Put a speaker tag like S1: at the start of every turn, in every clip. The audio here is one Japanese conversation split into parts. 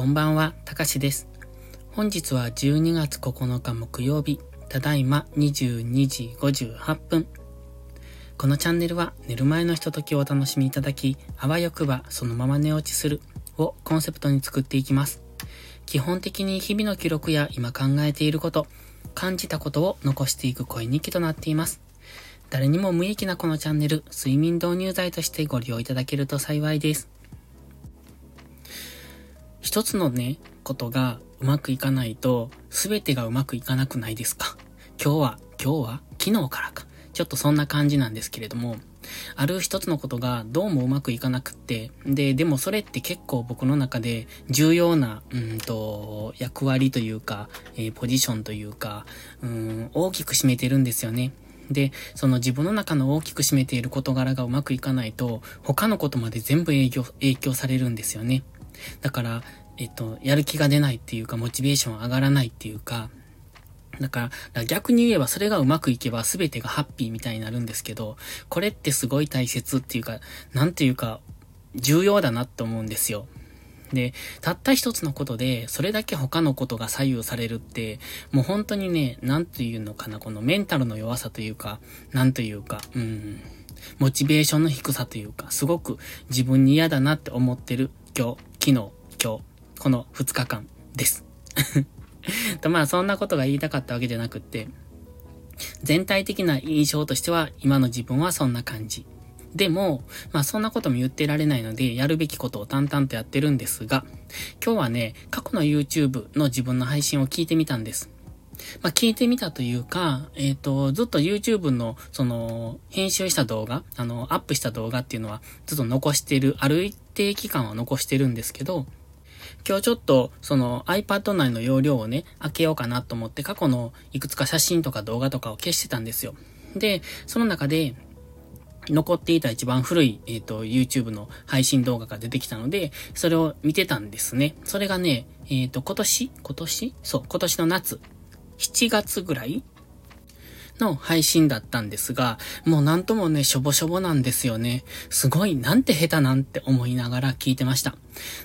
S1: こんばんは、たかしです。本日は12月9日木曜日、ただいま22時58分。このチャンネルは寝る前のひとときをお楽しみいただき、あわよくばそのまま寝落ちするをコンセプトに作っていきます。基本的に日々の記録や今考えていること、感じたことを残していく声日記となっています。誰にも無益なこのチャンネル、睡眠導入剤としてご利用いただけると幸いです。一つのね、ことがうまくいかないと、すべてがうまくいかなくないですか？今日は、今日は昨日からか。ちょっとそんな感じなんですけれども、ある一つのことがどうもうまくいかなくって、で、でもそれって結構僕の中で重要な、うんと、役割というか、えー、ポジションというか、うん、大きく占めてるんですよね。で、その自分の中の大きく占めている事柄がうまくいかないと、他のことまで全部影響、影響されるんですよね。だから、えっと、やる気が出ないっていうか、モチベーション上がらないっていうか、だから、逆に言えばそれがうまくいけば全てがハッピーみたいになるんですけど、これってすごい大切っていうか、なんていうか、重要だなって思うんですよ。で、たった一つのことで、それだけ他のことが左右されるって、もう本当にね、なんというのかな、このメンタルの弱さというか、なんというか、うん、モチベーションの低さというか、すごく自分に嫌だなって思ってる今日、昨日、今日、この2日間です。とまあそんなことが言いたかったわけじゃなくって、全体的な印象としては今の自分はそんな感じ。でも、まあそんなことも言ってられないので、やるべきことを淡々とやってるんですが、今日はね、過去の YouTube の自分の配信を聞いてみたんです。まあ、聞いてみたというか、えっ、ー、と、ずっと YouTube の、その、編集した動画、あの、アップした動画っていうのは、ずっと残してる、ある一定期間は残してるんですけど、今日ちょっと、その iPad 内の容量をね、開けようかなと思って過去のいくつか写真とか動画とかを消してたんですよ。で、その中で、残っていた一番古い、えっ、ー、と、YouTube の配信動画が出てきたので、それを見てたんですね。それがね、えっ、ー、と、今年？今年？そう、今年の夏。7月ぐらいの配信だったんですが、もうなんともね、しょぼしょぼなんですよね。すごい、なんて下手なんて思いながら聞いてました。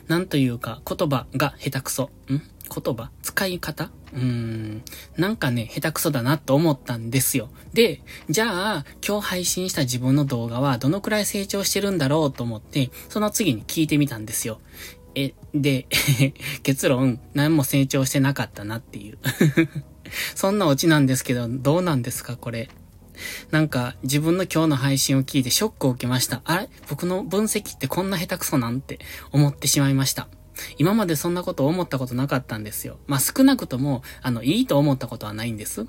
S1: なんというか、言葉が下手くそ。ん？言葉？使い方？うーん。なんかね、下手くそだなと思ったんですよ。で、じゃあ、今日配信した自分の動画はどのくらい成長してるんだろうと思って、その次に聞いてみたんですよ。え、で、結論、何も成長してなかったなっていう そんなオチなんですけど、どうなんですか、これ。なんか、自分の今日の配信を聞いてショックを受けました。あれ？僕の分析ってこんな下手くそなんて思ってしまいました。今までそんなこと思ったことなかったんですよ。まあ、少なくとも、あの、いいと思ったことはないんです。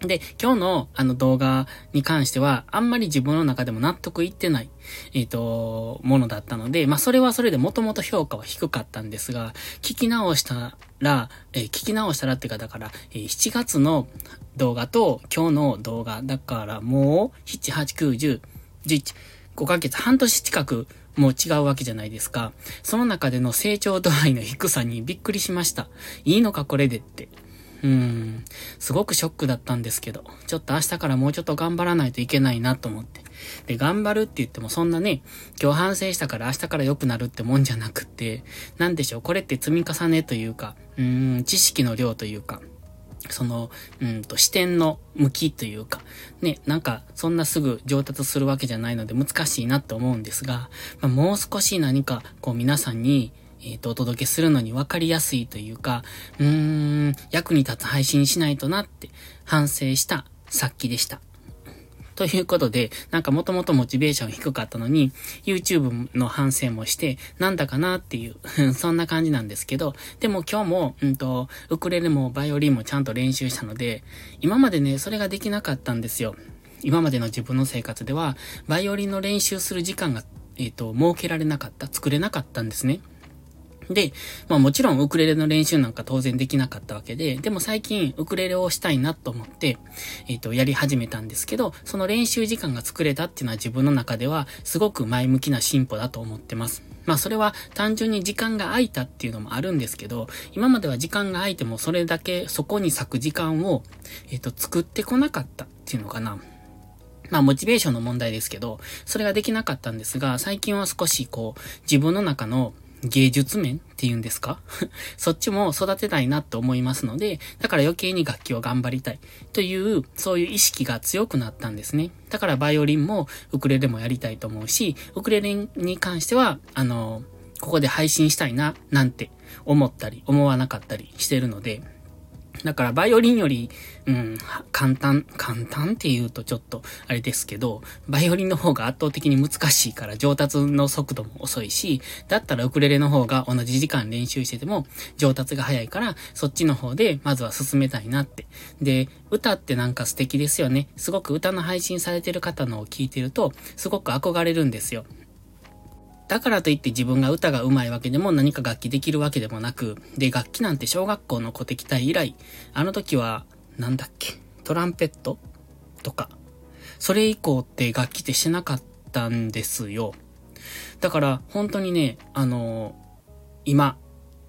S1: で、今日のあの動画に関しては、あんまり自分の中でも納得いってない、えっ、ー、と、ものだったので、まあそれはそれでもともと評価は低かったんですが、聞き直したら、えー、聞き直したらっていうか、だから、えー、7月の動画と今日の動画、だからもう、7、8、9、10、11、5ヶ月、半年近くもう違うわけじゃないですか。その中での成長度合いの低さにびっくりしました。いいのかこれでって。うん、すごくショックだったんですけど、ちょっと明日からもうちょっと頑張らないといけないなと思って。で、頑張るって言ってもそんなね、今日反省したから明日から良くなるってもんじゃなくって、なんでしょう、これって積み重ねというか、うん、知識の量というか、その、うんと、視点の向きというか、ね、なんか、そんなすぐ上達するわけじゃないので難しいなって思うんですが、まあ、もう少し何か、こう皆さんに、えっ、と、お届けするのに分かりやすいというか、うーん、役に立つ配信しないとなって反省したさっきでした。ということで、なんかもともとモチベーション低かったのに、YouTube の反省もして、なんだかなっていう、そんな感じなんですけど、でも今日も、うんと、ウクレレもバイオリンもちゃんと練習したので、今までね、それができなかったんですよ。今までの自分の生活では、バイオリンの練習する時間が、えっ、ー、と、設けられなかった、作れなかったんですね。で、まあもちろんウクレレの練習なんか当然できなかったわけで、でも最近ウクレレをしたいなと思って、えっ、ー、と、やり始めたんですけど、その練習時間が作れたっていうのは自分の中ではすごく前向きな進歩だと思ってます。まあそれは単純に時間が空いたっていうのもあるんですけど、今までは時間が空いてもそれだけそこに咲く時間を、えっ、ー、と、作ってこなかったっていうのかな。まあ、モチベーションの問題ですけど、それができなかったんですが、最近は少しこう、自分の中の芸術面っていうんですか？そっちも育てたいなと思いますので、だから余計に楽器を頑張りたいという、そういう意識が強くなったんですね。だからバイオリンもウクレレもやりたいと思うし、ウクレレに関しては、あの、ここで配信したいな、なんて思ったり、思わなかったりしてるので、だからバイオリンより、うん、簡単、簡単って言うとちょっとあれですけど、バイオリンの方が圧倒的に難しいから上達の速度も遅いし、だったらウクレレの方が同じ時間練習してても上達が早いから、そっちの方でまずは進めたいなって。で、歌ってなんか素敵ですよね。すごく歌の配信されてる方のを聞いてると、すごく憧れるんですよ。だからといって自分が歌が上手いわけでも何か楽器できるわけでもなく、で、楽器なんて小学校の古敵隊以来、あの時は、なんだっけ、トランペット？とか、それ以降って楽器ってしてなかったんですよ。だから本当にね、あの今、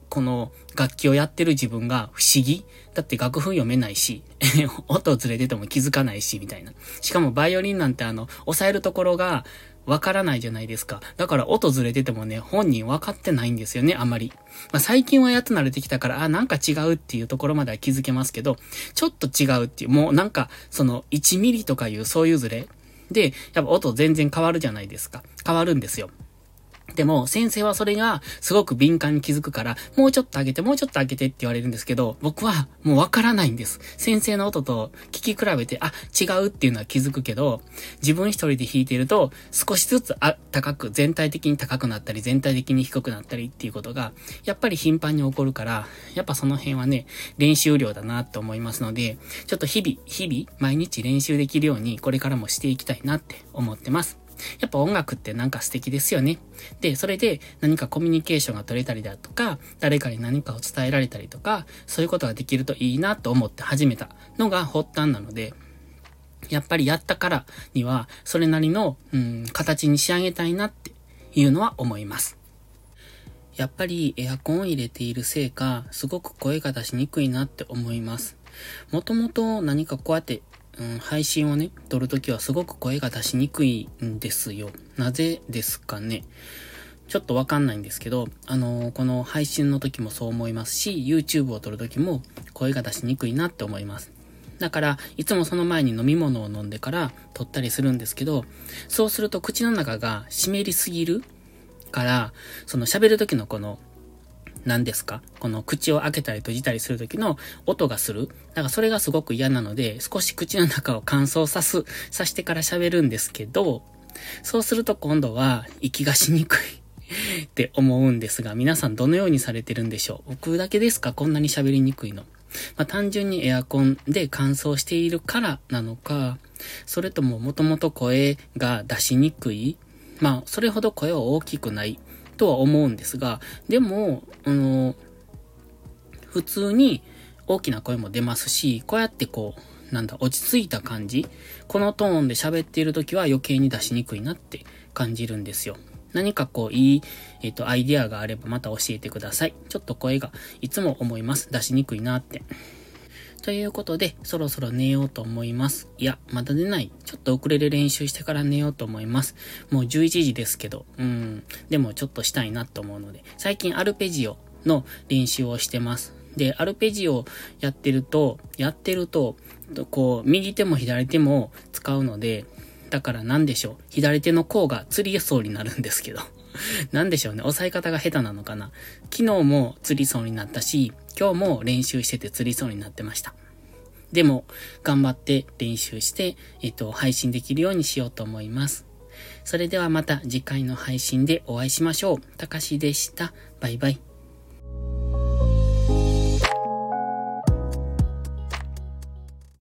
S1: この楽器をやってる自分が不思議だって楽譜読めないし、音をずれてても気づかないし、みたいな。しかもバイオリンなんてあの、押さえるところが、わからないじゃないですか。だから音ずれててもね、本人わかってないんですよね、あまり。まあ、最近はやっと慣れてきたから、あ、なんか違うっていうところまでは気づけますけど、ちょっと違うっていう、もうなんか、その1ミリとかいうそういうずれで、やっぱ音全然変わるじゃないですか。変わるんですよ。でも、先生はそれがすごく敏感に気づくから、もうちょっと上げて、もうちょっと上げてって言われるんですけど、僕はもうわからないんです。先生の音と聞き比べて、あ、違うっていうのは気づくけど、自分一人で弾いてると、少しずつあ、高く、全体的に高くなったり、全体的に低くなったりっていうことが、やっぱり頻繁に起こるから、やっぱその辺はね、練習量だなと思いますので、ちょっと日々、日々、毎日練習できるように、これからもしていきたいなって思ってます。やっぱ音楽ってなんか素敵ですよね。で、それで何かコミュニケーションが取れたりだとか、誰かに何かを伝えられたりとか、そういうことができるといいなと思って始めたのが発端なので、やっぱりやったからには、それなりの、うん、形に仕上げたいなっていうのは思います。やっぱりエアコンを入れているせいか、すごく声が出しにくいなって思います。もともと何かこうやってうん、配信をね、撮るときはすごく声が出しにくいんですよ。なぜですかね？ちょっとわかんないんですけど、あのー、この配信の時もそう思いますし、YouTube を撮る時も声が出しにくいなって思います。だから、いつもその前に飲み物を飲んでから撮ったりするんですけど、そうすると口の中が湿りすぎるから、その喋る時のこの何ですか？この口を開けたり閉じたりする時の音がする。だからそれがすごく嫌なので、少し口の中を乾燥さす、さしてから喋るんですけど、そうすると今度は息がしにくい って思うんですが、皆さんどのようにされてるんでしょう？僕だけですか？こんなに喋りにくいの。まあ、単純にエアコンで乾燥しているからなのか、それとももともと声が出しにくい？まあ、それほど声は大きくない。とは思うんですが、でも、あの、普通に大きな声も出ますし、こうやってこう、なんだ、落ち着いた感じこのトーンで喋っている時は余計に出しにくいなって感じるんですよ。何かこう、いい、えっ、ー、と、アイディアがあればまた教えてください。ちょっと声がいつも思います。出しにくいなって。ということで、そろそろ寝ようと思います。いや、まだ寝ない。ちょっと遅れる練習してから寝ようと思います。もう11時ですけど、うん。でもちょっとしたいなと思うので、最近アルペジオの練習をしてます。で、アルペジオやってると、やってると、こう、右手も左手も使うので、だから何でしょう。左手の甲が釣りそうになるんですけど。何でしょうね。押さえ方が下手なのかな。昨日も釣りそうになったし、今日も練習してて釣りそうになってました。でも、頑張って練習して、えっと、配信できるようにしようと思います。それではまた次回の配信でお会いしましょう。たかしでした。バイバイ。